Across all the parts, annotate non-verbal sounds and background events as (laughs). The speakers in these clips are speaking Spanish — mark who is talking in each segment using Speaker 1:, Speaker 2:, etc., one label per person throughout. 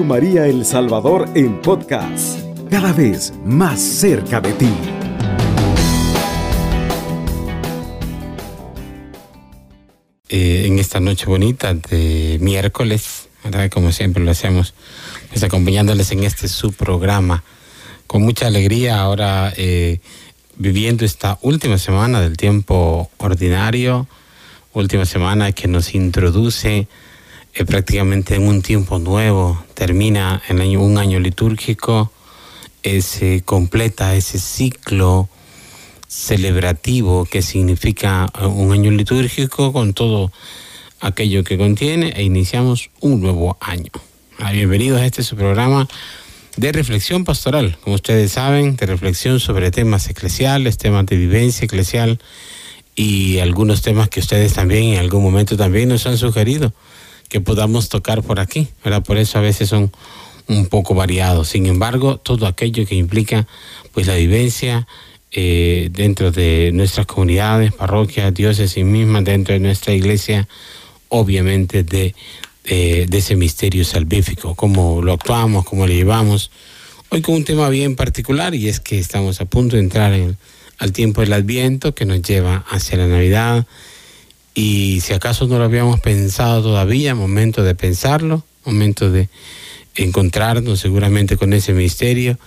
Speaker 1: Radio María El Salvador en podcast, cada vez más cerca de ti.
Speaker 2: Eh, en esta noche bonita de miércoles, como siempre lo hacemos, pues acompañándoles en este su programa con mucha alegría ahora eh, viviendo esta última semana del tiempo ordinario, última semana que nos introduce eh, prácticamente en un tiempo nuevo, termina año, un año litúrgico, se completa ese ciclo celebrativo que significa eh, un año litúrgico con todo aquello que contiene e iniciamos un nuevo año. Ah, bienvenidos a este su programa de reflexión pastoral, como ustedes saben, de reflexión sobre temas eclesiales, temas de vivencia eclesial y algunos temas que ustedes también en algún momento también nos han sugerido que podamos tocar por aquí, ¿verdad? Por eso a veces son un poco variados. Sin embargo, todo aquello que implica pues la vivencia eh, dentro de nuestras comunidades, parroquias, diócesis mismas, dentro de nuestra iglesia, obviamente de, de, ese misterio salvífico, cómo lo actuamos, cómo lo llevamos. Hoy con un tema bien particular y es que estamos a punto de entrar en, al tiempo del Adviento que nos lleva hacia la Navidad y si acaso no lo habíamos pensado todavía, momento de pensarlo, momento de encontrarnos seguramente con ese misterio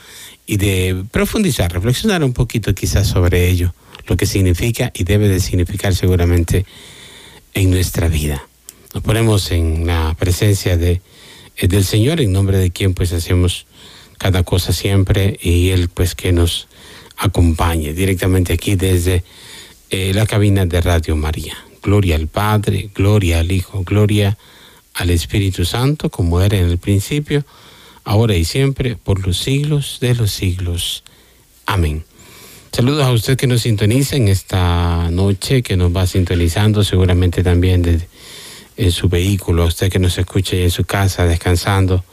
Speaker 2: y de profundizar, reflexionar un poquito quizás sobre ello, lo que significa y debe de significar seguramente en nuestra vida. Nos ponemos en la presencia de, eh, del Señor, en nombre de quien pues hacemos cada cosa siempre y Él pues que nos acompañe directamente aquí desde eh, la cabina de Radio María. Gloria al Padre, gloria al Hijo, gloria al Espíritu Santo, como era en el principio, ahora y siempre, por los siglos de los siglos. Amén. Saludos a usted que nos sintoniza en esta noche, que nos va sintonizando seguramente también en su vehículo, a usted que nos escucha en su casa descansando.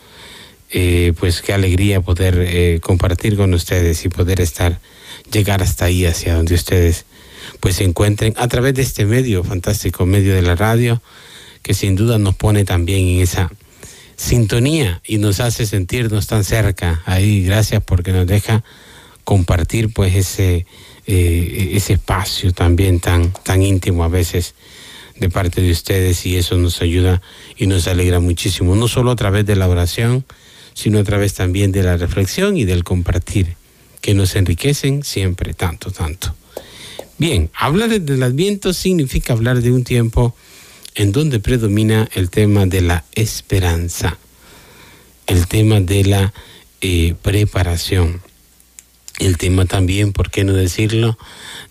Speaker 2: Eh, pues qué alegría poder eh, compartir con ustedes y poder estar, llegar hasta ahí, hacia donde ustedes pues se encuentren a través de este medio, fantástico medio de la radio, que sin duda nos pone también en esa sintonía y nos hace sentirnos tan cerca. Ahí, gracias porque nos deja compartir pues ese, eh, ese espacio también tan, tan íntimo a veces de parte de ustedes y eso nos ayuda y nos alegra muchísimo, no solo a través de la oración, sino a través también de la reflexión y del compartir, que nos enriquecen siempre tanto, tanto. Bien, hablar del Adviento significa hablar de un tiempo en donde predomina el tema de la esperanza, el tema de la eh, preparación, el tema también, ¿por qué no decirlo?,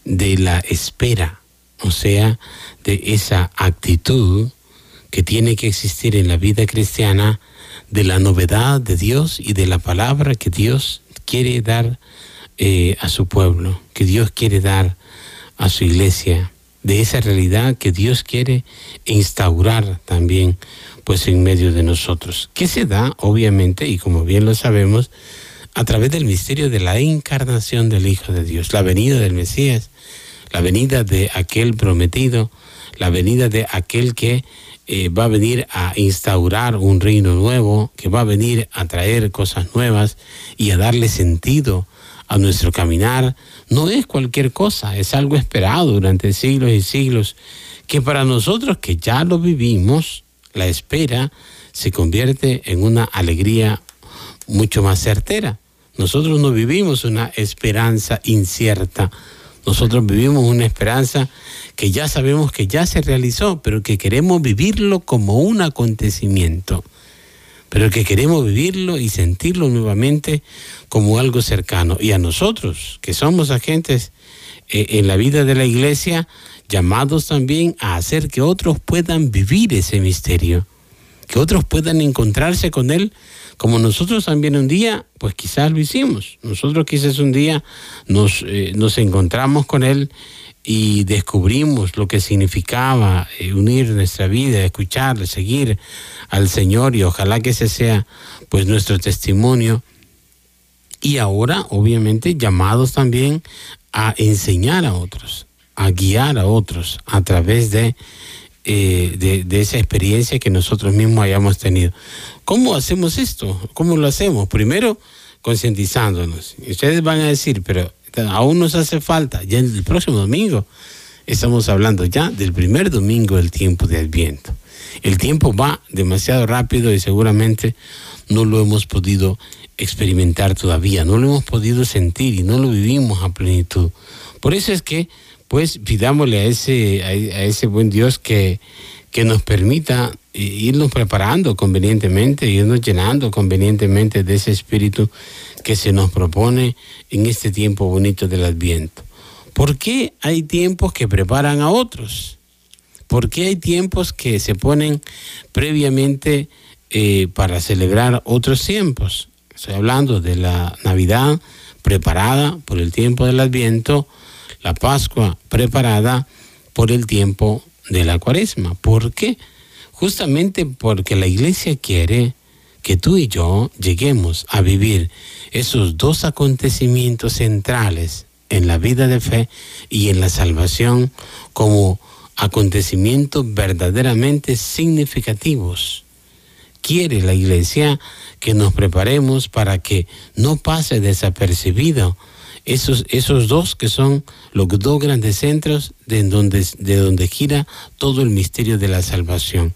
Speaker 2: de la espera, o sea, de esa actitud que tiene que existir en la vida cristiana de la novedad de Dios y de la palabra que Dios quiere dar eh, a su pueblo, que Dios quiere dar a su iglesia, de esa realidad que Dios quiere instaurar también pues en medio de nosotros, que se da obviamente y como bien lo sabemos a través del misterio de la encarnación del Hijo de Dios, la venida del Mesías, la venida de aquel prometido, la venida de aquel que eh, va a venir a instaurar un reino nuevo, que va a venir a traer cosas nuevas y a darle sentido a nuestro caminar, no es cualquier cosa, es algo esperado durante siglos y siglos, que para nosotros que ya lo vivimos, la espera se convierte en una alegría mucho más certera. Nosotros no vivimos una esperanza incierta, nosotros vivimos una esperanza que ya sabemos que ya se realizó, pero que queremos vivirlo como un acontecimiento pero que queremos vivirlo y sentirlo nuevamente como algo cercano. Y a nosotros, que somos agentes eh, en la vida de la iglesia, llamados también a hacer que otros puedan vivir ese misterio, que otros puedan encontrarse con él, como nosotros también un día, pues quizás lo hicimos. Nosotros quizás un día nos, eh, nos encontramos con él y descubrimos lo que significaba eh, unir nuestra vida, escuchar, seguir al Señor y ojalá que ese sea pues nuestro testimonio. Y ahora, obviamente, llamados también a enseñar a otros, a guiar a otros a través de eh, de, esa experiencia que nosotros mismos hayamos tenido. ¿Cómo hacemos esto? ¿Cómo lo hacemos? Primero, concientizándonos. Ustedes van a decir, pero aún nos hace falta, ya el próximo domingo estamos hablando ya del primer domingo del tiempo de Adviento. El tiempo va demasiado rápido y seguramente no lo hemos podido experimentar todavía, no lo hemos podido sentir y no lo vivimos a plenitud. Por eso es que, pues, pidámosle a ese, a, ese buen Dios que, que nos permita irnos preparando convenientemente, irnos llenando convenientemente de ese espíritu que se nos propone en este tiempo bonito del Adviento. ¿Por qué hay tiempos que preparan a otros? ¿Por qué hay tiempos que se ponen previamente eh, para celebrar otros tiempos? Estoy hablando de la Navidad preparada por el tiempo del Adviento, la Pascua preparada por el tiempo de la Cuaresma. ¿Por qué? Justamente porque la iglesia quiere que tú y yo lleguemos a vivir esos dos acontecimientos centrales en la vida de fe y en la salvación como acontecimientos verdaderamente significativos. Quiere la iglesia que nos preparemos para que no pase desapercibido esos, esos dos que son los dos grandes centros de donde, de donde gira todo el misterio de la salvación.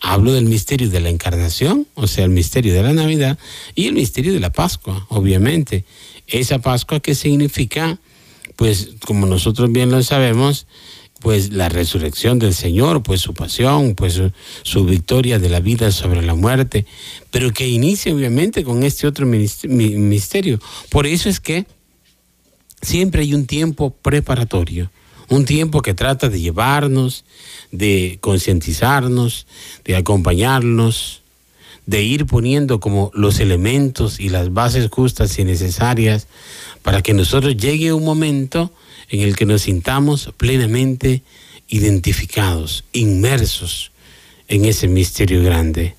Speaker 2: Hablo del misterio de la encarnación, o sea, el misterio de la Navidad y el misterio de la Pascua, obviamente. Esa Pascua que significa, pues como nosotros bien lo sabemos, pues la resurrección del Señor, pues su pasión, pues su, victoria de la vida sobre la muerte, pero que inicia obviamente con este otro misterio. Por eso es que siempre hay un tiempo preparatorio un tiempo que trata de llevarnos, de concientizarnos, de acompañarnos, de ir poniendo como los elementos y las bases justas y necesarias para que nosotros llegue un momento en el que nos sintamos plenamente identificados, inmersos en ese misterio grande.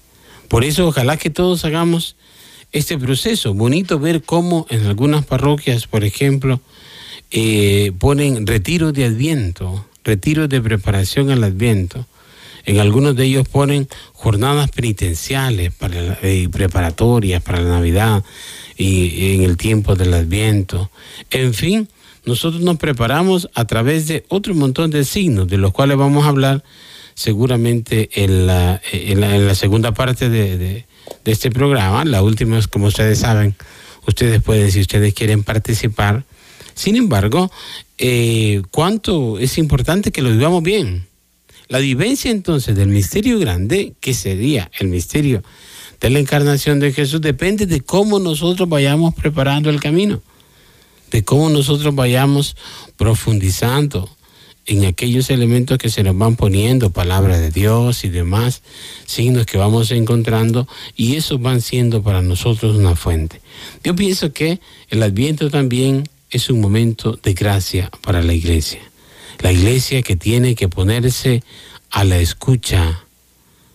Speaker 2: Por eso ojalá que todos hagamos este proceso. Bonito ver cómo en algunas parroquias, por ejemplo, eh, ponen retiros de Adviento, retiros de preparación al Adviento. En algunos de ellos ponen jornadas penitenciales para, y preparatorias para la Navidad y, en el tiempo del Adviento. En fin, nosotros nos preparamos a través de otro montón de signos, de los cuales vamos a hablar seguramente en la, segunda parte de, de, este programa. La última como ustedes saben, ustedes pueden, si ustedes quieren participar, sin embargo, eh, ¿cuánto es importante que lo vivamos bien? La vivencia entonces del misterio grande, que sería el misterio de la encarnación de Jesús, depende de cómo nosotros vayamos preparando el camino, de cómo nosotros vayamos profundizando en aquellos elementos que se nos van poniendo, palabras de Dios y demás, signos que vamos encontrando, y esos van siendo para nosotros una fuente. Yo pienso que el adviento también es un momento de gracia para la iglesia. La iglesia que tiene que ponerse a la escucha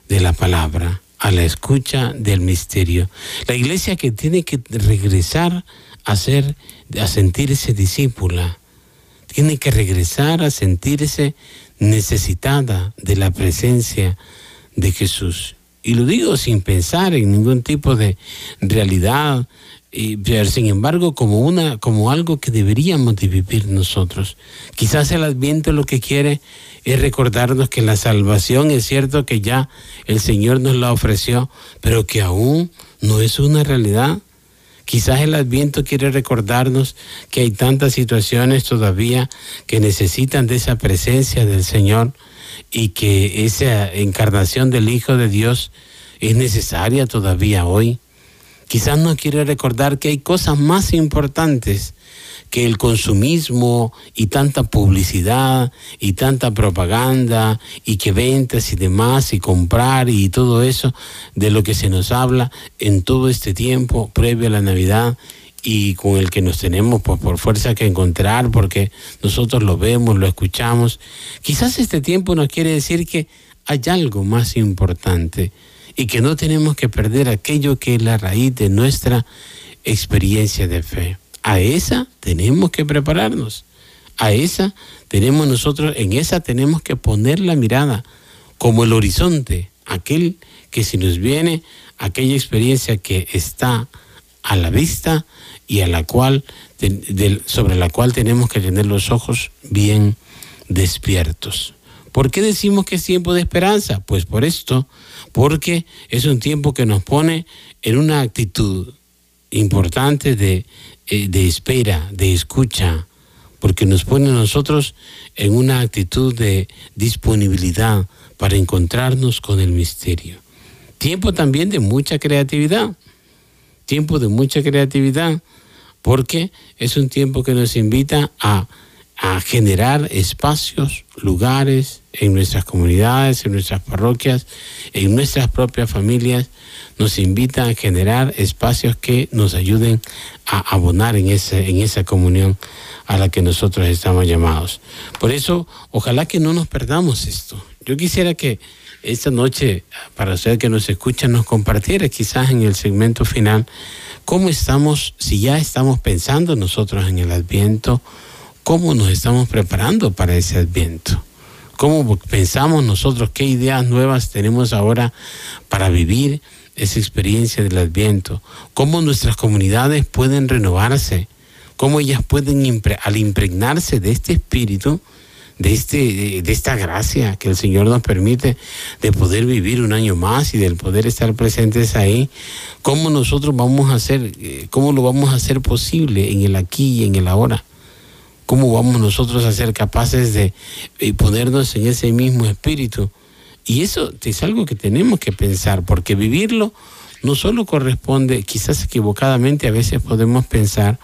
Speaker 2: de la palabra, a la escucha del misterio. La iglesia que tiene que regresar a ser, a sentirse discípula. Tiene que regresar a sentirse necesitada de la presencia de Jesús. Y lo digo sin pensar en ningún tipo de realidad y, sin embargo como una como algo que deberíamos de vivir nosotros. Quizás el Adviento lo que quiere es recordarnos que la salvación es cierto que ya el Señor nos la ofreció, pero que aún no es una realidad. Quizás el Adviento quiere recordarnos que hay tantas situaciones todavía que necesitan de esa presencia del Señor y que esa encarnación del Hijo de Dios es necesaria todavía hoy. Quizás no quiere recordar que hay cosas más importantes que el consumismo y tanta publicidad y tanta propaganda y que ventas y demás y comprar y todo eso de lo que se nos habla en todo este tiempo previo a la Navidad y con el que nos tenemos pues, por fuerza que encontrar porque nosotros lo vemos, lo escuchamos. Quizás este tiempo nos quiere decir que hay algo más importante y que no tenemos que perder aquello que es la raíz de nuestra experiencia de fe. A esa tenemos que prepararnos. A esa tenemos nosotros, en esa tenemos que poner la mirada como el horizonte, aquel que si nos viene, aquella experiencia que está a la vista y a la cual, sobre la cual tenemos que tener los ojos bien despiertos. ¿Por qué decimos que es tiempo de esperanza? Pues por esto, porque es un tiempo que nos pone en una actitud importante de, eh, de espera, de escucha, porque nos pone a nosotros en una actitud de disponibilidad para encontrarnos con el misterio. Tiempo también de mucha creatividad, tiempo de mucha creatividad, porque es un tiempo que nos invita a a generar espacios, lugares en nuestras comunidades, en nuestras parroquias, en nuestras propias familias, nos invita a generar espacios que nos ayuden a abonar en, ese, en esa comunión a la que nosotros estamos llamados. Por eso, ojalá que no nos perdamos esto. Yo quisiera que esta noche, para usted que nos escucha, nos compartiera quizás en el segmento final cómo estamos, si ya estamos pensando nosotros en el adviento, cómo nos estamos preparando para ese adviento. ¿Cómo pensamos nosotros qué ideas nuevas tenemos ahora para vivir esa experiencia del adviento? ¿Cómo nuestras comunidades pueden renovarse? ¿Cómo ellas pueden, al impregnarse de este espíritu, de, este, de esta gracia que el Señor nos permite de poder vivir un año más y del poder estar presentes ahí, cómo nosotros vamos a hacer, eh, cómo lo vamos a hacer posible en el aquí y en el ahora? ¿Cómo vamos nosotros a ser capaces de eh, ponernos en ese mismo espíritu? Y eso es algo que tenemos que pensar, porque vivirlo no solo corresponde, quizás equivocadamente a veces podemos pensar,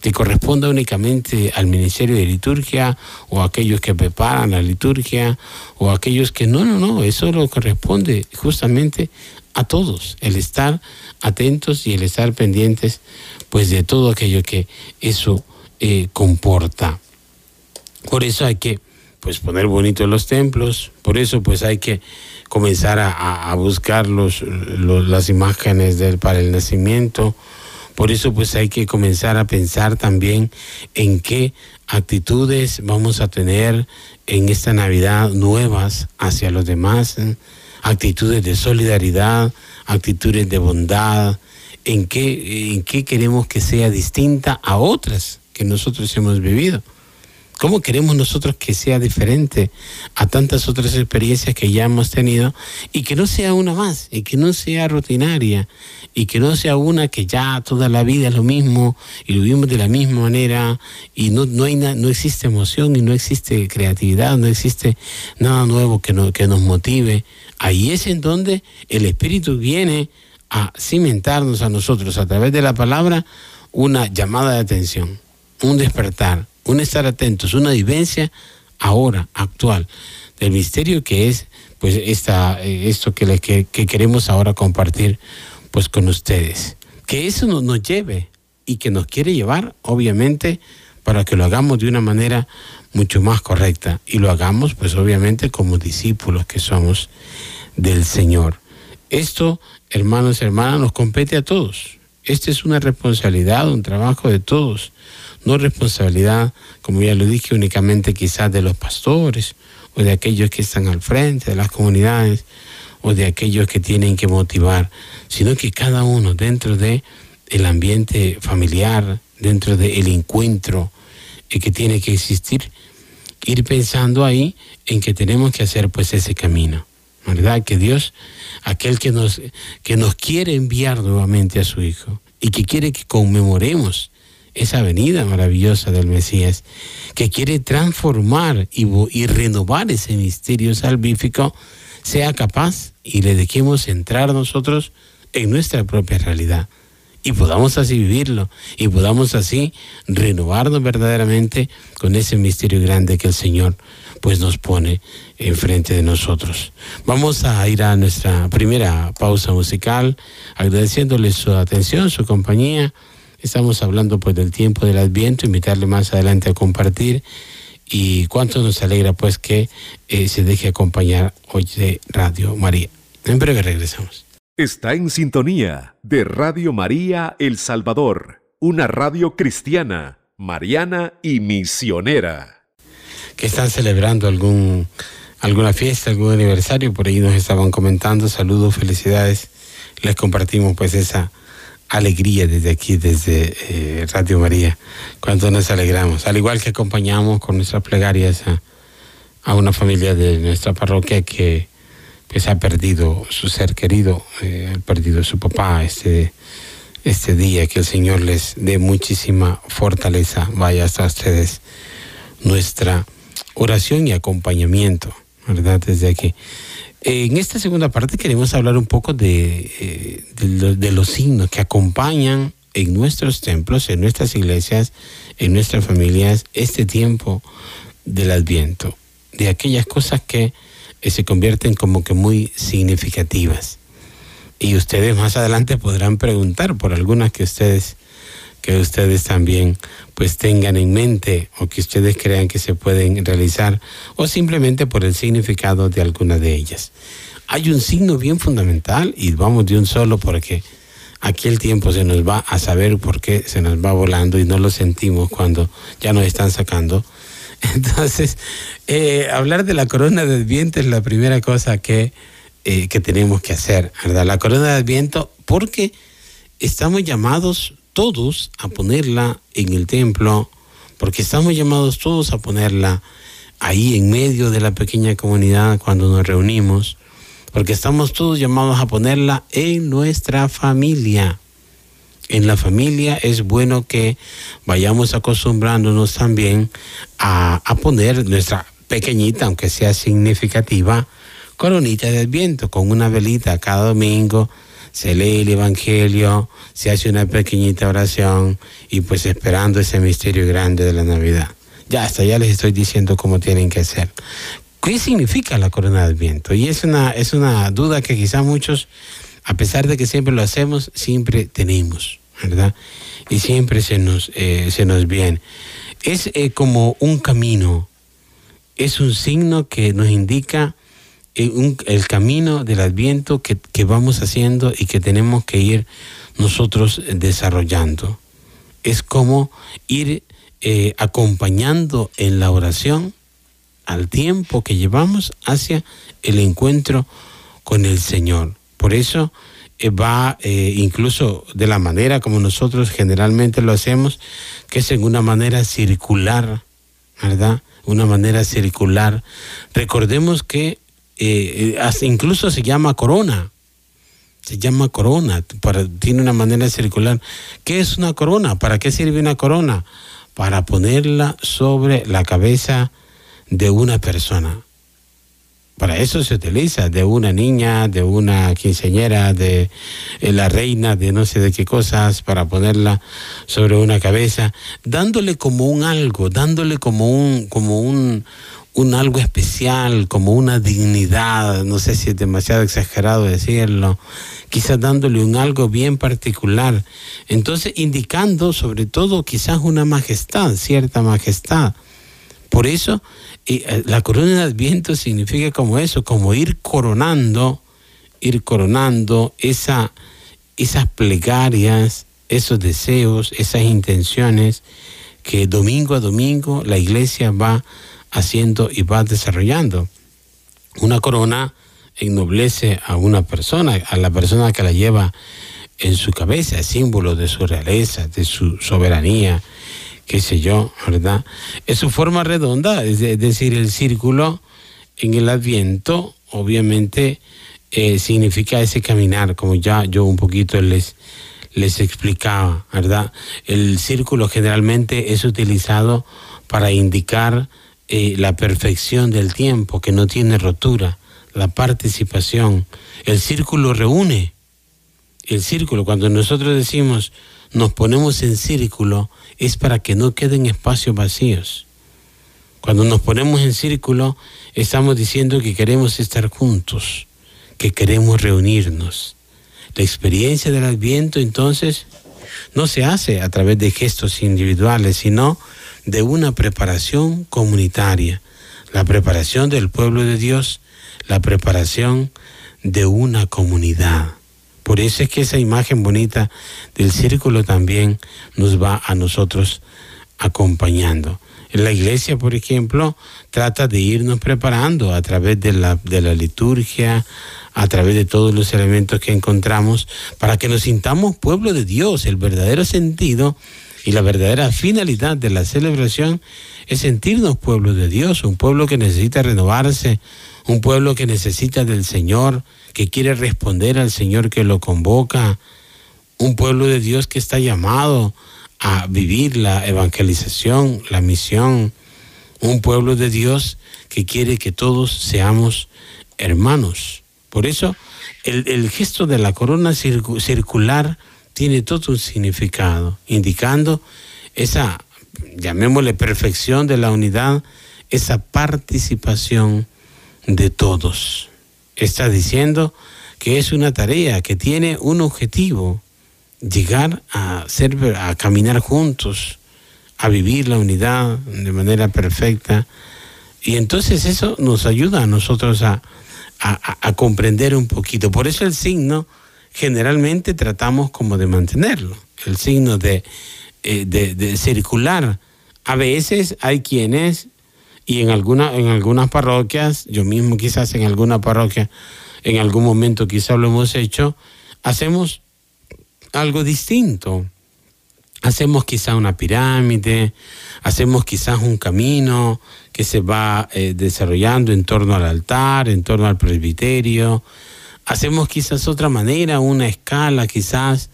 Speaker 2: que corresponde únicamente al Ministerio de Liturgia o a aquellos que preparan la liturgia o a aquellos que no, no, no, eso lo corresponde justamente a todos, el estar atentos y el estar pendientes pues de todo aquello que eso eh, comporta. Por eso hay que pues poner bonito los templos, por eso pues hay que comenzar a, buscar los, las imágenes para el nacimiento, por eso pues hay que comenzar a pensar también en qué actitudes vamos a tener en esta Navidad nuevas hacia los demás, actitudes de solidaridad, actitudes de bondad, en qué, en qué queremos que sea distinta a otras que nosotros hemos vivido. ¿Cómo queremos nosotros que sea diferente a tantas otras experiencias que ya hemos tenido y que no sea una más, y que no sea rutinaria, y que no sea una que ya toda la vida es lo mismo y lo vivimos de la misma manera y no, no, hay no existe emoción y no existe creatividad, no existe nada nuevo que, no, que nos motive? Ahí es en donde el Espíritu viene a cimentarnos a nosotros a través de la palabra una llamada de atención un despertar, un estar atentos, una vivencia ahora, actual, del misterio que es pues esta, eh, esto que, que, que, queremos ahora compartir pues con ustedes. Que eso nos, nos lleve y que nos quiere llevar, obviamente, para que lo hagamos de una manera mucho más correcta y lo hagamos pues obviamente como discípulos que somos del Señor. Esto, hermanos y hermanas, nos compete a todos. Esta es una responsabilidad, un trabajo de todos no responsabilidad, como ya lo dije, únicamente quizás de los pastores o de aquellos que están al frente de las comunidades o de aquellos que tienen que motivar, sino que cada uno dentro de el ambiente familiar, dentro del encuentro que tiene que existir, ir pensando ahí en que tenemos que hacer pues ese camino. ¿Verdad? Que Dios, aquel que nos, que nos quiere enviar nuevamente a su Hijo y que quiere que conmemoremos esa venida maravillosa del Mesías, que quiere transformar y, renovar ese misterio salvífico, sea capaz y le dejemos entrar nosotros en nuestra propia realidad y podamos así vivirlo y podamos así renovarnos verdaderamente con ese misterio grande que el Señor pues nos pone enfrente de nosotros. Vamos a ir a nuestra primera pausa musical agradeciéndole su atención, su compañía. Estamos hablando pues del tiempo del Adviento, invitarle más adelante a compartir y cuánto nos alegra pues que eh, se deje acompañar hoy de Radio María. En breve regresamos.
Speaker 1: Está en sintonía de Radio María El Salvador, una radio cristiana, mariana y misionera.
Speaker 2: Que están celebrando algún alguna fiesta, algún aniversario, por ahí nos estaban comentando, saludos, felicidades, les compartimos pues esa alegría desde aquí, desde eh, Radio María, cuando nos alegramos, al igual que acompañamos con nuestras plegarias a, una familia de nuestra parroquia que pues ha perdido su ser querido, eh, ha perdido su papá este, este día, que el Señor les dé muchísima fortaleza, vaya hasta ustedes nuestra oración y acompañamiento, ¿verdad? Desde aquí. En esta segunda parte queremos hablar un poco de, eh, de, los signos que acompañan en nuestros templos, en nuestras iglesias, en nuestras familias, este tiempo del adviento, de aquellas cosas que eh, se convierten como que muy significativas. Y ustedes más adelante podrán preguntar por algunas que ustedes que ustedes también pues tengan en mente o que ustedes crean que se pueden realizar o simplemente por el significado de alguna de ellas. Hay un signo bien fundamental y vamos de un solo porque aquí el tiempo se nos va a saber por qué se nos va volando y no lo sentimos cuando ya nos están sacando. (laughs) Entonces, eh, hablar de la corona de Adviento es la primera cosa que, eh, que tenemos que hacer, ¿verdad? La corona de Adviento porque estamos llamados todos a ponerla en el templo, porque estamos llamados todos a ponerla ahí en medio de la pequeña comunidad cuando nos reunimos, porque estamos todos llamados a ponerla en nuestra familia. En la familia es bueno que vayamos acostumbrándonos también a, a poner nuestra pequeñita, aunque sea significativa, coronita de adviento con una velita cada domingo se lee el Evangelio, se hace una pequeñita oración y pues esperando ese misterio grande de la Navidad. Ya hasta ya les estoy diciendo cómo tienen que hacer. ¿Qué significa la corona de Adviento? Y es una, es una duda que quizá muchos, a pesar de que siempre lo hacemos, siempre tenemos, ¿verdad? Y siempre se nos, eh, se nos viene. Es eh, como un camino, es un signo que nos indica el camino del adviento que, vamos haciendo y que tenemos que ir nosotros desarrollando. Es como ir eh, acompañando en la oración al tiempo que llevamos hacia el encuentro con el Señor. Por eso eh, va eh, incluso de la manera como nosotros generalmente lo hacemos, que es en una manera circular, ¿verdad? Una manera circular. Recordemos que eh, eh incluso se llama corona. Se llama corona, para, tiene una manera circular. ¿Qué es una corona? ¿Para qué sirve una corona? Para ponerla sobre la cabeza de una persona. Para eso se utiliza, de una niña, de una quinceñera, de eh, la reina, de no sé de qué cosas, para ponerla sobre una cabeza, dándole como un algo, dándole como un, como un, un algo especial, como una dignidad, no sé si es demasiado exagerado decirlo, quizás dándole un algo bien particular. Entonces, indicando sobre todo quizás una majestad, cierta majestad. Por eso, eh, la corona de Adviento significa como eso, como ir coronando, ir coronando esa, esas plegarias, esos deseos, esas intenciones que domingo a domingo la iglesia va haciendo y va desarrollando. Una corona ennoblece a una persona, a la persona que la lleva en su cabeza, símbolo de su realeza, de su soberanía, qué sé yo, ¿verdad? Es su forma redonda, es, decir, el círculo en el adviento, obviamente, eh, significa ese caminar, como ya yo un poquito les, les explicaba, ¿verdad? El círculo generalmente es utilizado para indicar eh, la perfección del tiempo, que no tiene rotura, la participación. El círculo reúne. El círculo, cuando nosotros decimos nos ponemos en círculo, es para que no queden espacios vacíos. Cuando nos ponemos en círculo, estamos diciendo que queremos estar juntos, que queremos reunirnos. La experiencia del adviento entonces no se hace a través de gestos individuales, sino de una preparación comunitaria, la preparación del pueblo de Dios, la preparación de una comunidad. Por eso es que esa imagen bonita del círculo también nos va a nosotros acompañando. La iglesia, por ejemplo, trata de irnos preparando a través de la, de la liturgia, a través de todos los elementos que encontramos, para que nos sintamos pueblo de Dios. El verdadero sentido y la verdadera finalidad de la celebración es sentirnos pueblo de Dios, un pueblo que necesita renovarse, un pueblo que necesita del Señor, que quiere responder al Señor que lo convoca, un pueblo de Dios que está llamado a vivir la evangelización, la misión, un pueblo de Dios que quiere que todos seamos hermanos. Por eso el, gesto de la corona circular tiene todo un significado, indicando esa, llamémosle perfección de la unidad, esa participación de todos. Está diciendo que es una tarea que tiene un objetivo, llegar a ser, a caminar juntos, a vivir la unidad de manera perfecta. Y entonces eso nos ayuda a nosotros a, a, comprender un poquito. Por eso el signo generalmente tratamos como de mantenerlo, el signo de, eh, de, circular. A veces hay quienes, y en, alguna, en algunas parroquias, yo mismo quizás en alguna parroquia, en algún momento quizás lo hemos hecho, hacemos algo distinto. Hacemos quizás una pirámide, hacemos quizás un camino, que se va eh, desarrollando en torno al altar, en torno al presbiterio. Hacemos quizás otra manera, una escala quizás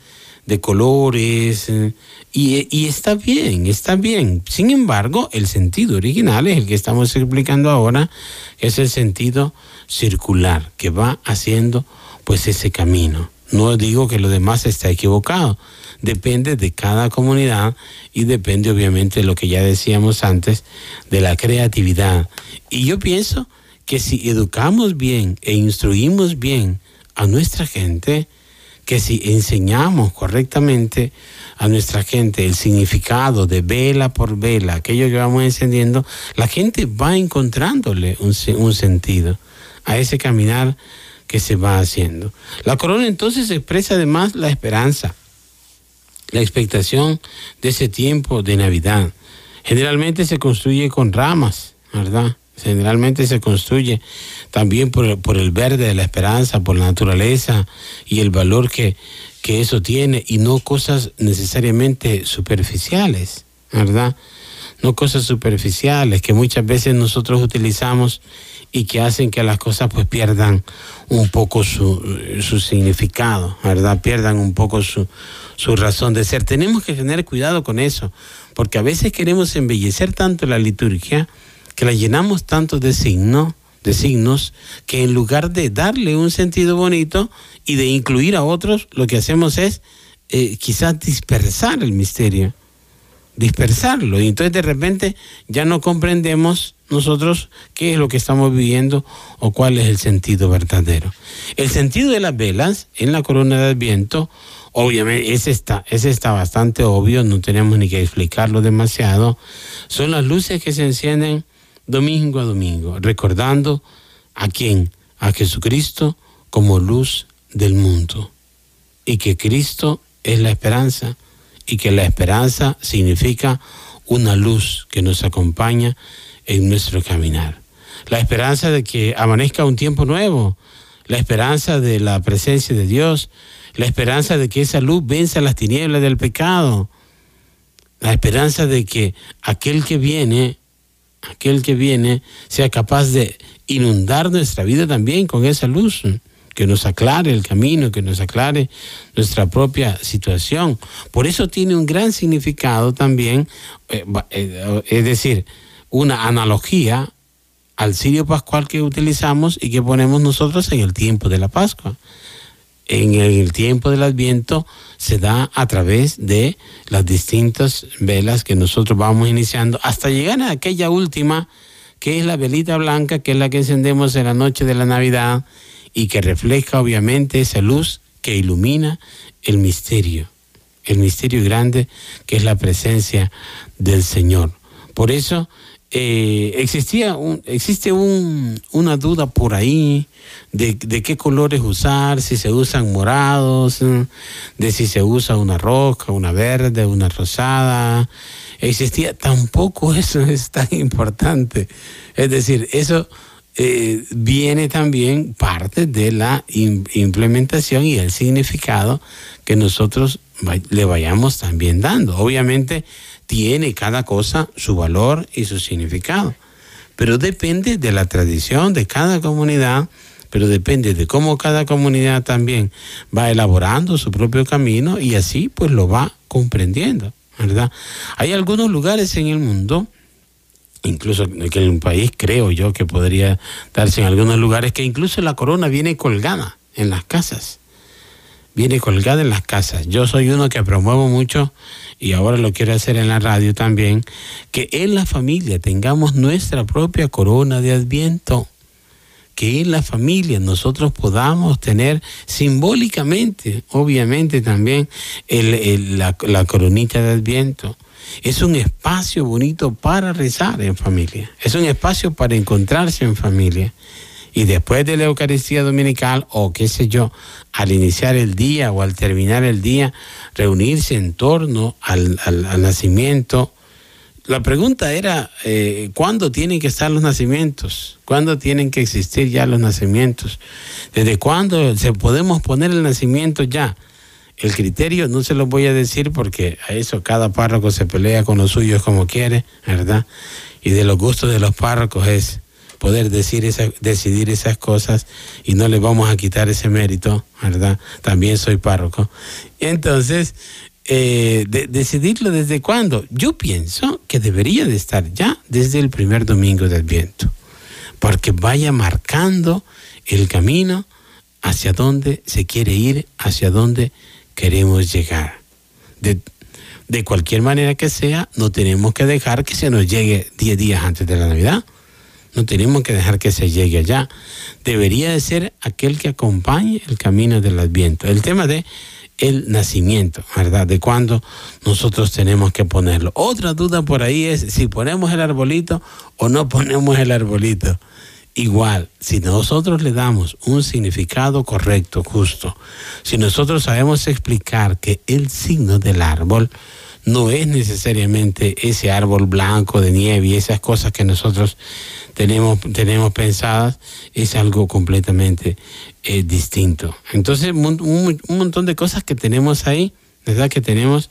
Speaker 2: de colores, eh, y, está bien, está bien. Sin embargo, el sentido original es el que estamos explicando ahora, es el sentido circular, que va haciendo pues ese camino. No digo que lo demás está equivocado, depende de cada comunidad y depende obviamente de lo que ya decíamos antes, de la creatividad. Y yo pienso que si educamos bien e instruimos bien a nuestra gente, que si enseñamos correctamente a nuestra gente el significado de vela por vela, aquello que vamos encendiendo, la gente va encontrándole un, un sentido a ese caminar que se va haciendo. La corona entonces expresa además la esperanza, la expectación de ese tiempo de Navidad. Generalmente se construye con ramas, ¿verdad? Generalmente se construye también por por el verde de la esperanza, por la naturaleza y el valor que, que eso tiene y no cosas necesariamente superficiales, ¿verdad? No cosas superficiales que muchas veces nosotros utilizamos y que hacen que las cosas pues pierdan un poco su, su significado, ¿verdad? Pierdan un poco su, su razón de ser. Tenemos que tener cuidado con eso, porque a veces queremos embellecer tanto la liturgia que la llenamos tanto de signos, de signos, que en lugar de darle un sentido bonito y de incluir a otros, lo que hacemos es eh, quizás dispersar el misterio, dispersarlo. Y entonces de repente ya no comprendemos nosotros qué es lo que estamos viviendo o cuál es el sentido verdadero. El sentido de las velas en la corona de Adviento obviamente, ese está, ese está bastante obvio, no tenemos ni que explicarlo demasiado. Son las luces que se encienden domingo a domingo, recordando a quién, a Jesucristo como luz del mundo. Y que Cristo es la esperanza y que la esperanza significa una luz que nos acompaña en nuestro caminar. La esperanza de que amanezca un tiempo nuevo, la esperanza de la presencia de Dios, la esperanza de que esa luz venza las tinieblas del pecado, la esperanza de que aquel que viene, aquel que viene, sea capaz de inundar nuestra vida también con esa luz, que nos aclare el camino, que nos aclare nuestra propia situación. Por eso tiene un gran significado también, eh, eh, es decir, una analogía al sirio pascual que utilizamos y que ponemos nosotros en el tiempo de la Pascua en el tiempo del Adviento se da a través de las distintas velas que nosotros vamos iniciando hasta llegar a aquella última que es la velita blanca, que es la que encendemos en la noche de la Navidad y que refleja obviamente esa luz que ilumina el misterio, el misterio grande que es la presencia del Señor. Por eso eh, existía existe un, una duda por ahí de, de, qué colores usar, si se usan morados, de si se usa una roja, una verde, una rosada. Existía, tampoco (laughs) eso es tan importante. Es decir, eso eh, viene también parte de la implementación y el significado que nosotros le vayamos también dando. Obviamente tiene cada cosa su valor y su significado, pero depende de la tradición de cada comunidad, pero depende de cómo cada comunidad también va elaborando su propio camino y así pues lo va comprendiendo, ¿verdad? Hay algunos lugares en el mundo incluso en un país creo yo que podría darse en algunos lugares que incluso la corona viene colgada en las casas. Viene colgada en las casas. Yo soy uno que promuevo mucho y ahora lo quiero hacer en la radio también, que en la familia tengamos nuestra propia corona de adviento. Que en la familia nosotros podamos tener simbólicamente, obviamente también, la, la coronita de adviento es un espacio bonito para rezar en familia. Es un espacio para encontrarse en familia. Y después de la Eucaristía Dominical, o qué sé yo, al iniciar el día o al terminar el día, reunirse en torno al, nacimiento. La pregunta era, eh, ¿cuándo tienen que estar los nacimientos? ¿Cuándo tienen que existir ya los nacimientos? ¿Desde cuándo se podemos poner el nacimiento ya? El criterio no se lo voy a decir porque a eso cada párroco se pelea con los suyos como quiere, ¿verdad? Y de los gustos de los párrocos es poder decir decidir esas cosas y no le vamos a quitar ese mérito, ¿verdad? También soy párroco. Entonces, eh, decidirlo desde cuándo. Yo pienso que debería de estar ya desde el primer domingo del viento, porque vaya marcando el camino hacia dónde se quiere ir, hacia dónde queremos llegar. De, de cualquier manera que sea, no tenemos que dejar que se nos llegue 10 días antes de la Navidad. No tenemos que dejar que se llegue allá. Debería de ser aquel que acompañe el camino del Adviento. El tema de el nacimiento, ¿verdad? De cuándo nosotros tenemos que ponerlo. Otra duda por ahí es si ponemos el arbolito o no ponemos el arbolito. Igual, si nosotros le damos un significado correcto, justo, si nosotros sabemos explicar que el signo del árbol no es necesariamente ese árbol blanco de nieve y esas cosas que nosotros tenemos, tenemos pensadas, es algo completamente eh, distinto. Entonces, un, montón de cosas que tenemos ahí, ¿verdad? Que tenemos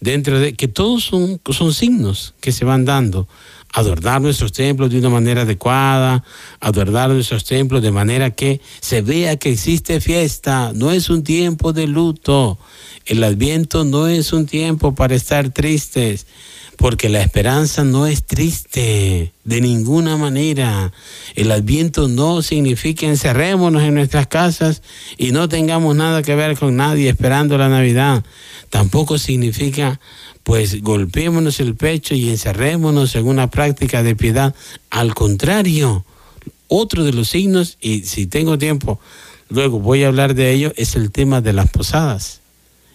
Speaker 2: dentro de, que todos son, son signos que se van dando adornar nuestros templos de una manera adecuada, adornar nuestros templos de manera que se vea que existe fiesta, no es un tiempo de luto. El adviento no es un tiempo para estar tristes, porque la esperanza no es triste de ninguna manera. El adviento no significa encerrémonos en nuestras casas y no tengamos nada que ver con nadie esperando la Navidad. Tampoco significa pues golpeémonos el pecho y encerrémonos en una práctica de piedad. Al contrario, otro de los signos, y si tengo tiempo, luego voy a hablar de ello, es el tema de las posadas.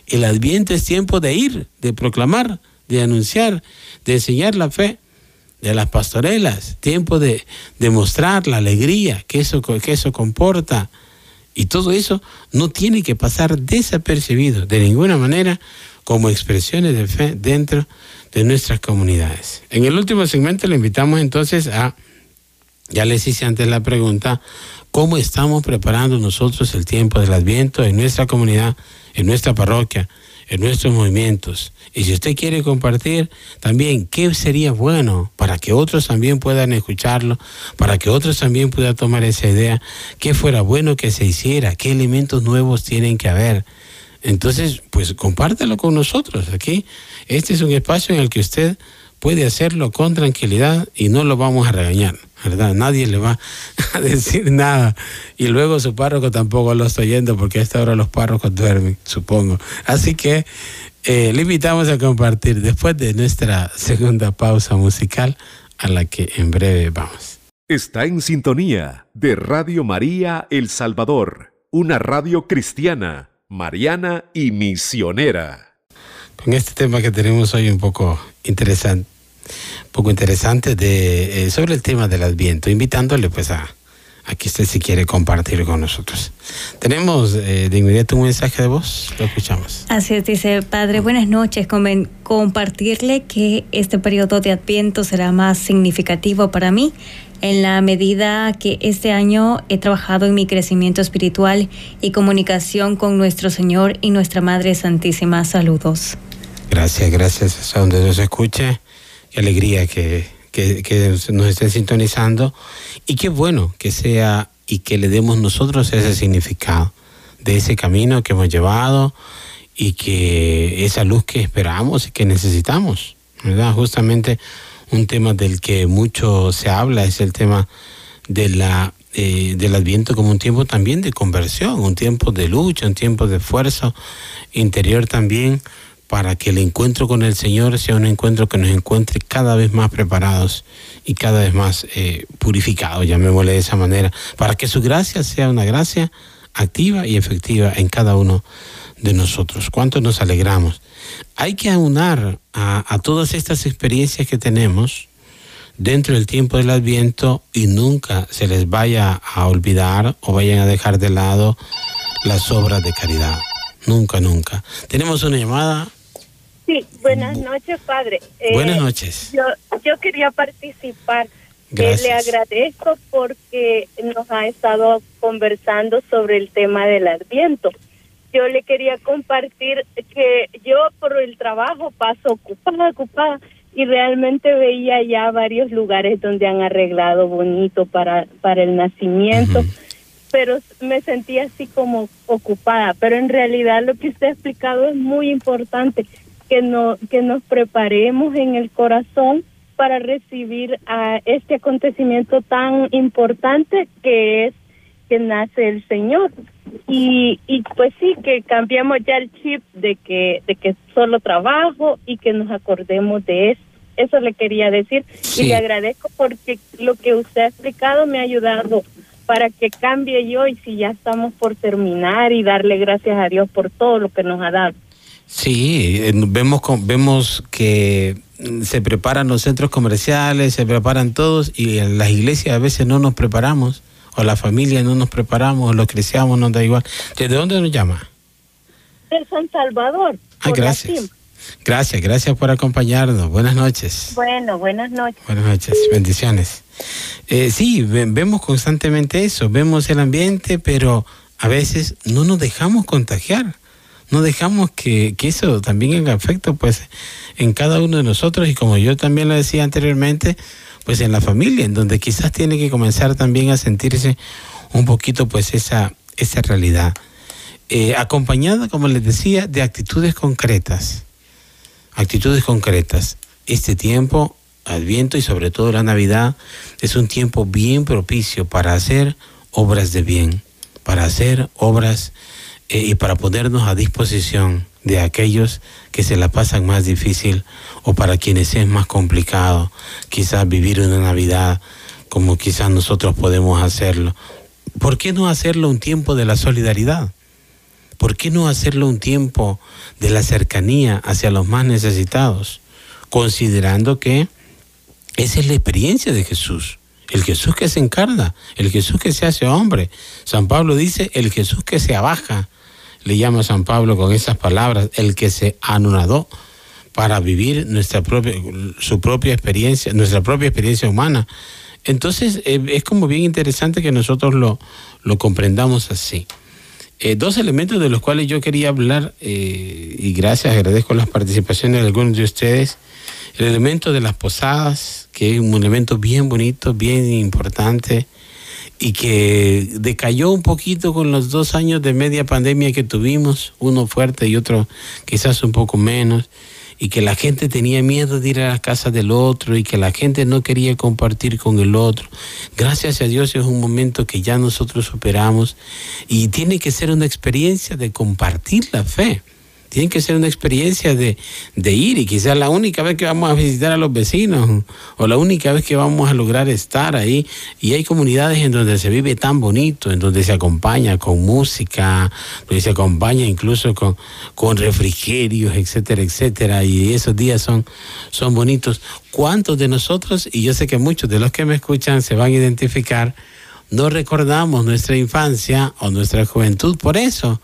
Speaker 2: El adviento es tiempo de ir, de proclamar, de anunciar, de enseñar la fe, de las pastorelas, tiempo de demostrar la alegría que eso, que eso comporta. Y todo eso no tiene que pasar desapercibido de ninguna manera como expresiones de fe dentro de nuestras comunidades. En el último segmento le invitamos entonces a, ya les hice antes la pregunta, ¿cómo estamos preparando nosotros el tiempo del Adviento en nuestra comunidad, en nuestra parroquia, en nuestros movimientos? Y si usted quiere compartir también qué sería bueno para que otros también puedan escucharlo, para que otros también puedan tomar esa idea, qué fuera bueno que se hiciera, qué elementos nuevos tienen que haber entonces, pues compártelo con nosotros aquí. Este es un espacio en el que usted puede hacerlo con tranquilidad y no lo vamos a regañar, ¿verdad? Nadie le va a (laughs) decir nada. Y luego su párroco tampoco lo está oyendo porque a esta hora los párrocos duermen, supongo. Así que eh, le invitamos a compartir después de nuestra segunda pausa musical a la que en breve vamos.
Speaker 1: Está en sintonía de Radio María El Salvador, una radio cristiana mariana y misionera.
Speaker 2: Con este tema que tenemos hoy un poco interesante, poco interesante de, eh, sobre el tema del Adviento, invitándole pues a, aquí usted si quiere compartir con nosotros. Tenemos eh, de inmediato un mensaje de voz, lo escuchamos.
Speaker 3: Así es, dice Padre, buenas noches, compartirle que este periodo de Adviento será más significativo para mí en la medida que este año he trabajado en mi crecimiento espiritual y comunicación con nuestro Señor y nuestra Madre Santísima. Saludos.
Speaker 2: Gracias, gracias a donde nos escuche. Qué alegría que que, nos estén sintonizando y qué bueno que sea y que le demos nosotros ese significado de ese camino que hemos llevado y que esa luz que esperamos y que necesitamos, ¿verdad? Justamente un tema del que mucho se habla es el tema de la eh, del Adviento como un tiempo también de conversión, un tiempo de lucha, un tiempo de esfuerzo interior también para que el encuentro con el Señor sea un encuentro que nos encuentre cada vez más preparados y cada vez más eh, purificados, llamémosle de esa manera, para que su gracia sea una gracia activa y efectiva en cada uno de nosotros. ¿Cuánto nos alegramos? Hay que aunar a, a todas estas experiencias que tenemos dentro del tiempo del Adviento y nunca se les vaya a olvidar o vayan a dejar de lado las obras de caridad. Nunca, nunca. Tenemos una llamada.
Speaker 4: Sí, buenas noches, padre.
Speaker 2: Eh, buenas noches.
Speaker 4: Yo, yo quería participar. Eh, le agradezco porque nos ha estado conversando sobre el tema del adviento. Yo le quería compartir que yo por el trabajo paso ocupada, ocupada y realmente veía ya varios lugares donde han arreglado bonito para, para el nacimiento pero me sentía así como ocupada. Pero en realidad lo que usted ha explicado es muy importante, que, no, que nos preparemos en el corazón para recibir a este acontecimiento tan importante que es que nace el Señor. Y, y pues sí, que cambiamos ya el chip de que, de que solo trabajo y que nos acordemos de eso. Eso le quería decir y le agradezco porque lo que usted ha explicado me ha ayudado para que cambie yo y si ya estamos por terminar y darle gracias a Dios por todo lo que nos ha dado.
Speaker 2: Sí, vemos, vemos que se preparan los centros comerciales, se preparan todos y en las iglesias a veces no nos preparamos, o la familia no nos preparamos, o los cristianos nos da igual. ¿De dónde nos llama?
Speaker 4: De San Salvador.
Speaker 2: Ah, gracias. Gracias, gracias por acompañarnos. Buenas noches.
Speaker 4: Bueno, buenas noches.
Speaker 2: Buenas noches, bendiciones. Eh, sí, vemos constantemente eso, vemos el ambiente, pero a veces no nos dejamos contagiar, no dejamos que, que eso también haga efecto pues en cada uno de nosotros y como yo también lo decía anteriormente, pues en la familia, en donde quizás tiene que comenzar también a sentirse un poquito pues esa, esa realidad. Eh, acompañada, como les decía, de actitudes concretas actitudes concretas. Este tiempo, Adviento y sobre todo la Navidad, es un tiempo bien propicio para hacer obras de bien, para hacer obras eh, y para ponernos a disposición de aquellos que se la pasan más difícil o para quienes es más complicado quizás vivir una Navidad como quizás nosotros podemos hacerlo. ¿Por qué no hacerlo un tiempo de la solidaridad? ¿por qué no hacerlo un tiempo de la cercanía hacia los más necesitados? Considerando que esa es la experiencia de Jesús. El Jesús que se encarna, el Jesús que se hace hombre. San Pablo dice, el Jesús que se abaja, le llama San Pablo con esas palabras, el que se anonadó para vivir nuestra propia, su propia experiencia, nuestra propia experiencia humana. Entonces eh, es como bien interesante que nosotros lo, lo comprendamos así. Eh, dos elementos de los cuales yo quería hablar, eh, y gracias, agradezco las participaciones de algunos de ustedes. El elemento de las posadas, que es un elemento bien bonito, bien importante, y que decayó un poquito con los dos años de media pandemia que tuvimos, uno fuerte y otro quizás un poco menos y que la gente tenía miedo de ir a la casa del otro y que la gente no quería compartir con el otro. Gracias a Dios es un momento que ya nosotros superamos y tiene que ser una experiencia de compartir la fe. Tiene que ser una experiencia de, de ir y quizás la única vez que vamos a visitar a los vecinos o la única vez que vamos a lograr estar ahí. Y hay comunidades en donde se vive tan bonito, en donde se acompaña con música, donde se acompaña incluso con, con refrigerios, etcétera, etcétera. Y esos días son, son bonitos. ¿Cuántos de nosotros, y yo sé que muchos de los que me escuchan se van a identificar, no recordamos nuestra infancia o nuestra juventud por eso?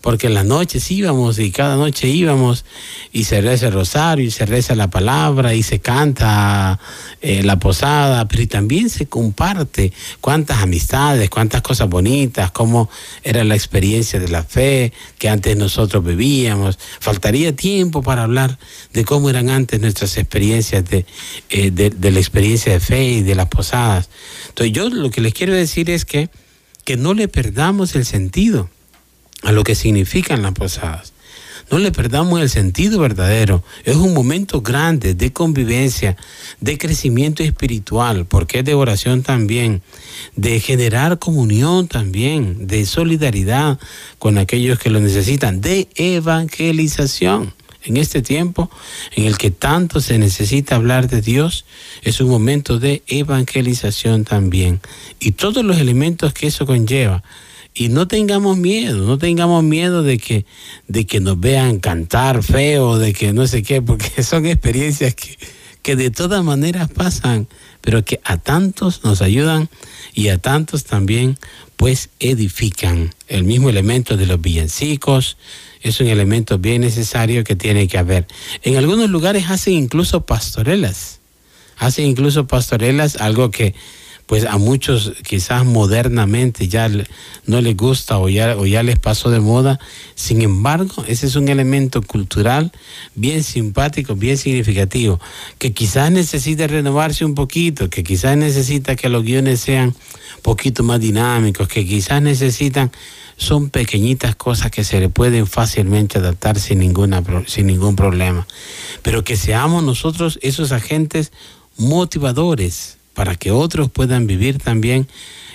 Speaker 2: Porque en las noches íbamos y cada noche íbamos y se reza el rosario y se reza la palabra y se canta eh, la posada, pero también se comparte cuántas amistades, cuántas cosas bonitas, cómo era la experiencia de la fe que antes nosotros vivíamos. Faltaría tiempo para hablar de cómo eran antes nuestras experiencias de, eh, de, la experiencia de fe y de las posadas. Entonces yo lo que les quiero decir es que, que no le perdamos el sentido a lo que significan las posadas. No le perdamos el sentido verdadero. Es un momento grande de convivencia, de crecimiento espiritual, porque es de oración también, de generar comunión también, de solidaridad con aquellos que lo necesitan, de evangelización. En este tiempo en el que tanto se necesita hablar de Dios, es un momento de evangelización también. Y todos los elementos que eso conlleva y no tengamos miedo, no tengamos miedo de que, de que nos vean cantar feo, de que no sé qué, porque (laughs) son experiencias que, que de todas maneras pasan, pero que a tantos nos ayudan y a tantos también pues edifican. El mismo elemento de los villancicos es un elemento bien necesario que tiene que haber. En algunos lugares hacen incluso pastorelas, hacen incluso pastorelas, algo que pues a muchos quizás modernamente ya no les gusta o ya, les pasó de moda. Sin embargo, ese es un elemento cultural bien simpático, bien significativo, que quizás necesita renovarse un poquito, que quizás necesita que los guiones sean un poquito más dinámicos, que quizás necesitan son pequeñitas cosas que se le pueden fácilmente adaptar sin, ninguna, sin ningún problema. Pero que seamos nosotros esos agentes motivadores para que otros puedan vivir también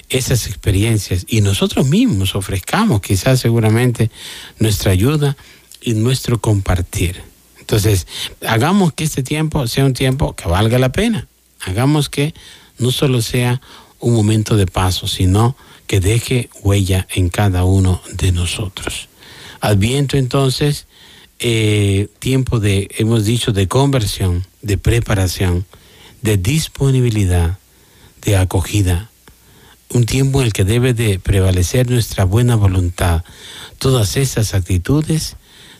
Speaker 2: esas experiencias y nosotros mismos ofrezcamos quizás seguramente nuestra ayuda y nuestro compartir. Entonces, hagamos que este tiempo sea un tiempo que valga la pena. Hagamos que no solo sea un momento de paso, sino que deje huella en cada uno de nosotros. Adviento entonces, eh, tiempo de, hemos dicho, de conversión, de preparación de disponibilidad, de acogida, un tiempo en el que debe de prevalecer nuestra buena voluntad. Todas esas actitudes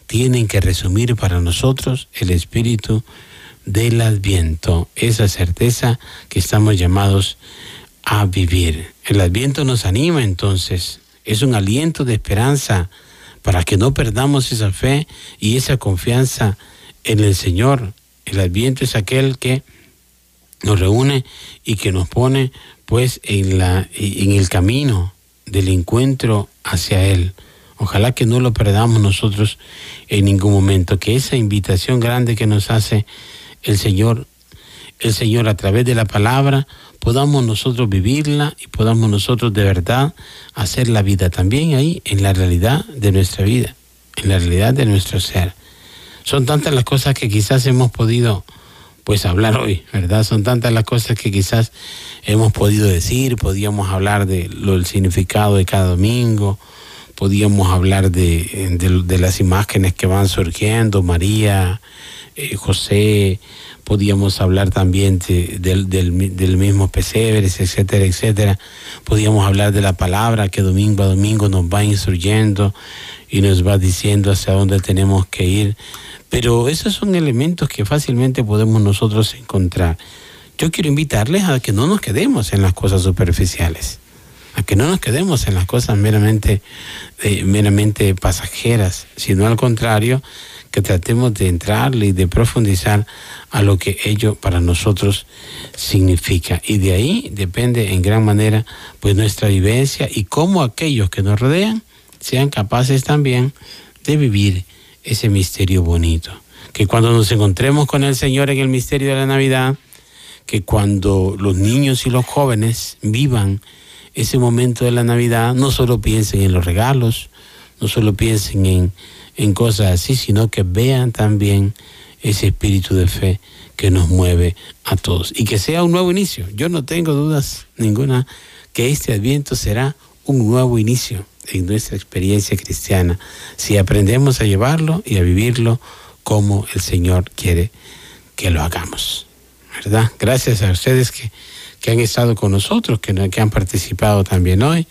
Speaker 2: tienen que resumir para nosotros el espíritu del adviento, esa certeza que estamos llamados a vivir. El adviento nos anima entonces, es un aliento de esperanza para que no perdamos esa fe y esa confianza en el Señor. El adviento es aquel que nos reúne y que nos pone pues en, la, en el camino del encuentro hacia Él. Ojalá que no lo perdamos nosotros en ningún momento, que esa invitación grande que nos hace el Señor, el Señor a través de la palabra, podamos nosotros vivirla y podamos nosotros de verdad hacer la vida también ahí, en la realidad de nuestra vida, en la realidad de nuestro ser. Son tantas las cosas que quizás hemos podido pues hablar hoy, ¿verdad? Son tantas las cosas que quizás hemos podido decir, podíamos hablar de lo, del significado de cada domingo, podíamos hablar de, de, las imágenes que van surgiendo, María, eh, José, podíamos hablar también del, del, mismo pesebre, etcétera, etcétera. Podíamos hablar de la palabra que domingo a domingo nos va instruyendo y nos va diciendo hacia dónde tenemos que ir. Pero esos son elementos que fácilmente podemos nosotros encontrar. Yo quiero invitarles a que no nos quedemos en las cosas superficiales, a que no nos quedemos en las cosas meramente, eh, meramente pasajeras, sino al contrario, que tratemos de entrarle y de profundizar a lo que ello para nosotros significa. Y de ahí depende en gran manera pues nuestra vivencia y cómo aquellos que nos rodean sean capaces también de vivir ese misterio bonito. Que cuando nos encontremos con el Señor en el misterio de la Navidad, que cuando los niños y los jóvenes vivan ese momento de la Navidad, no solo piensen en los regalos, no solo piensen en, en cosas así, sino que vean también ese espíritu de fe que nos mueve a todos. Y que sea un nuevo inicio. Yo no tengo dudas ninguna que este adviento será un nuevo inicio en nuestra experiencia cristiana, si aprendemos a llevarlo y a vivirlo como el Señor quiere que lo hagamos. ¿Verdad? Gracias a ustedes que, que han estado con nosotros, que, que han participado también hoy.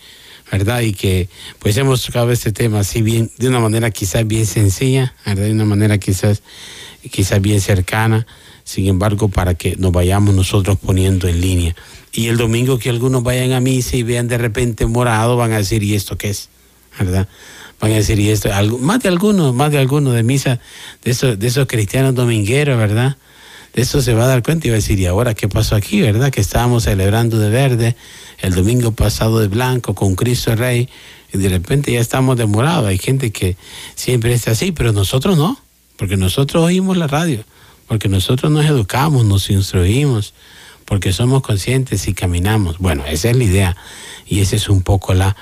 Speaker 2: ¿verdad? Y que pues hemos tocado este tema así bien, de una manera quizás bien sencilla, ¿verdad? De una manera quizás, quizás bien cercana, sin embargo, para que nos vayamos nosotros poniendo en línea. Y el domingo que algunos vayan a misa y vean de repente morado, van a decir, ¿y esto qué es? ¿Verdad? Van a decir, ¿y esto? más de algunos, más de algunos de misa, de esos, de esos cristianos domingueros, ¿verdad? De eso se va a dar cuenta y va a decir, ¿y ahora qué pasó aquí, verdad? Que estábamos celebrando de verde, el domingo pasado de blanco, con Cristo Rey, y de repente ya estamos de morado. Hay gente que siempre está así, pero nosotros no, porque nosotros oímos la radio, porque nosotros nos educamos, nos instruimos, porque somos conscientes y caminamos. Bueno, esa es la idea y esa es un poco la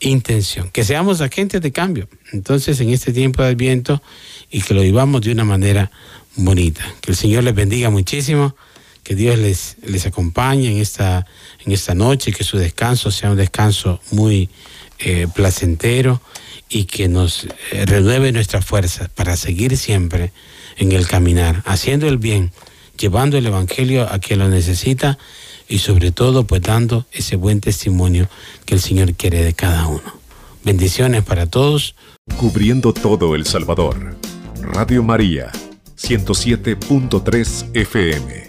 Speaker 2: intención, que seamos agentes de cambio. Entonces, en este tiempo de Adviento y que lo vivamos de una manera bonita. Que el Señor les bendiga muchísimo, que Dios les, les acompañe en esta, en esta noche, que su descanso sea un descanso muy eh, placentero y que nos eh, renueve nuestras fuerzas para seguir siempre en el caminar, haciendo el bien llevando el Evangelio a quien lo necesita y sobre todo pues dando ese buen testimonio que el Señor quiere de cada uno. Bendiciones para todos.
Speaker 1: Cubriendo todo El Salvador. Radio María, 107.3 FM.